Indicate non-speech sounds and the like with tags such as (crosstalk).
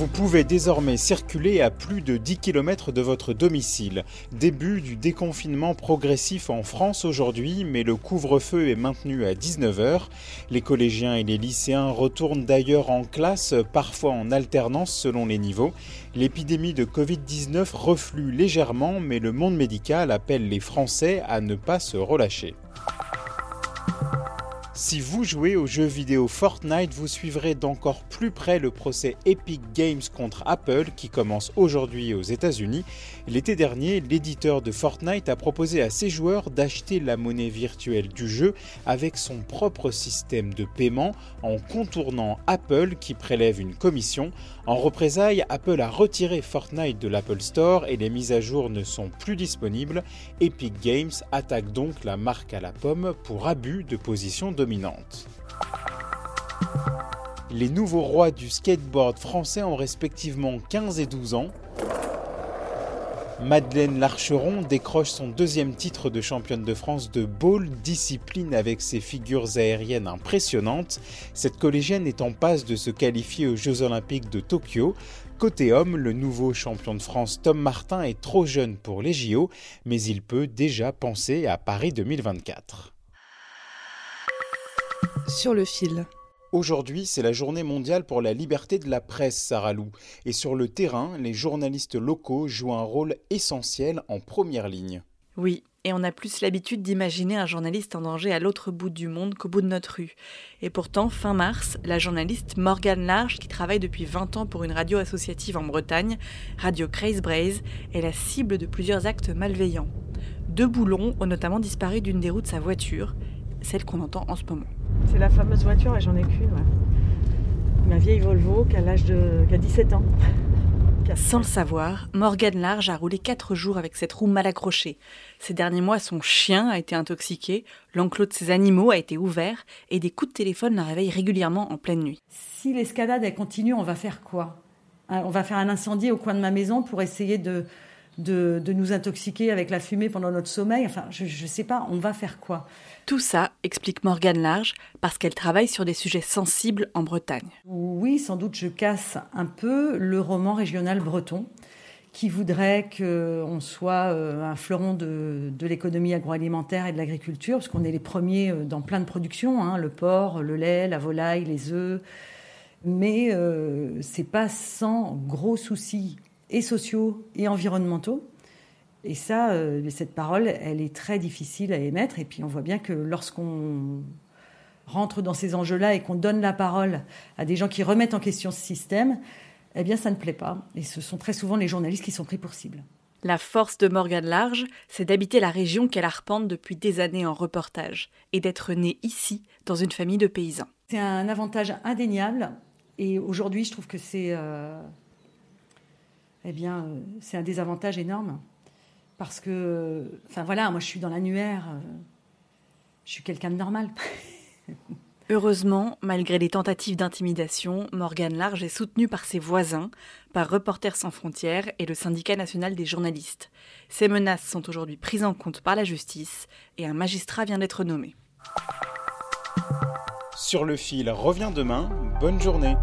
Vous pouvez désormais circuler à plus de 10 km de votre domicile. Début du déconfinement progressif en France aujourd'hui, mais le couvre-feu est maintenu à 19h. Les collégiens et les lycéens retournent d'ailleurs en classe, parfois en alternance selon les niveaux. L'épidémie de Covid-19 reflue légèrement, mais le monde médical appelle les Français à ne pas se relâcher. Si vous jouez au jeu vidéo Fortnite, vous suivrez d'encore plus près le procès Epic Games contre Apple qui commence aujourd'hui aux États-Unis. L'été dernier, l'éditeur de Fortnite a proposé à ses joueurs d'acheter la monnaie virtuelle du jeu avec son propre système de paiement en contournant Apple qui prélève une commission. En représailles, Apple a retiré Fortnite de l'Apple Store et les mises à jour ne sont plus disponibles. Epic Games attaque donc la marque à la pomme pour abus de position Les nouveaux rois du skateboard français ont respectivement 15 et 12 ans. Madeleine Larcheron décroche son deuxième titre de championne de France de ball, discipline avec ses figures aériennes impressionnantes. Cette collégienne est en passe de se qualifier aux Jeux Olympiques de Tokyo. Côté homme, le nouveau champion de France Tom Martin est trop jeune pour les JO, mais il peut déjà penser à Paris 2024. Sur le fil. Aujourd'hui, c'est la journée mondiale pour la liberté de la presse, Sarah Lou. Et sur le terrain, les journalistes locaux jouent un rôle essentiel en première ligne. Oui, et on a plus l'habitude d'imaginer un journaliste en danger à l'autre bout du monde qu'au bout de notre rue. Et pourtant, fin mars, la journaliste Morgane Large, qui travaille depuis 20 ans pour une radio associative en Bretagne, Radio Craze Braze, est la cible de plusieurs actes malveillants. Deux boulons ont notamment disparu d'une des roues de sa voiture, celle qu'on entend en ce moment. C'est la fameuse voiture et j'en ai qu'une. ouais. Ma vieille Volvo qui a l'âge de. qui a 17 ans. (laughs) Sans le savoir, Morgane Large a roulé 4 jours avec cette roue mal accrochée. Ces derniers mois, son chien a été intoxiqué, l'enclos de ses animaux a été ouvert et des coups de téléphone la réveillent régulièrement en pleine nuit. Si l'escalade elle continue, on va faire quoi? Hein, On va faire un incendie au coin de ma maison pour essayer de, de, de nous intoxiquer avec la fumée pendant notre sommeil. Enfin, je ne sais pas, on va faire quoi Tout ça, explique Morgane Large, parce qu'elle travaille sur des sujets sensibles en Bretagne. Oui, sans doute, je casse un peu le roman régional breton qui voudrait qu'on soit euh, un fleuron de, de l'économie agroalimentaire et de l'agriculture, parce qu'on est les premiers euh, dans plein de productions, hein, le porc, le lait, la volaille, les œufs. Mais euh, c'est pas sans gros soucis et sociaux et environnementaux. Et ça, euh, cette parole, elle est très difficile à émettre. Et puis on voit bien que lorsqu'on rentre dans ces enjeux-là et qu'on donne la parole à des gens qui remettent en question ce système, eh bien ça ne plaît pas. Et ce sont très souvent les journalistes qui sont pris pour cible. La force de Morgane Large, c'est d'habiter la région qu'elle arpente depuis des années en reportage et d'être née ici, dans une famille de paysans. C'est un avantage indéniable. Et aujourd'hui, je trouve que c'est euh, eh bien, euh, c'est un désavantage énorme. Parce que, enfin voilà, moi je suis dans l'annuaire, euh, je suis quelqu'un de normal. (laughs) Heureusement, malgré les tentatives d'intimidation, Morgane Large est soutenue par ses voisins, par Reporters sans frontières et le syndicat national des journalistes. Ces menaces sont aujourd'hui prises en compte par la justice et un magistrat vient d'être nommé. Sur le fil revient demain. Bonne journée.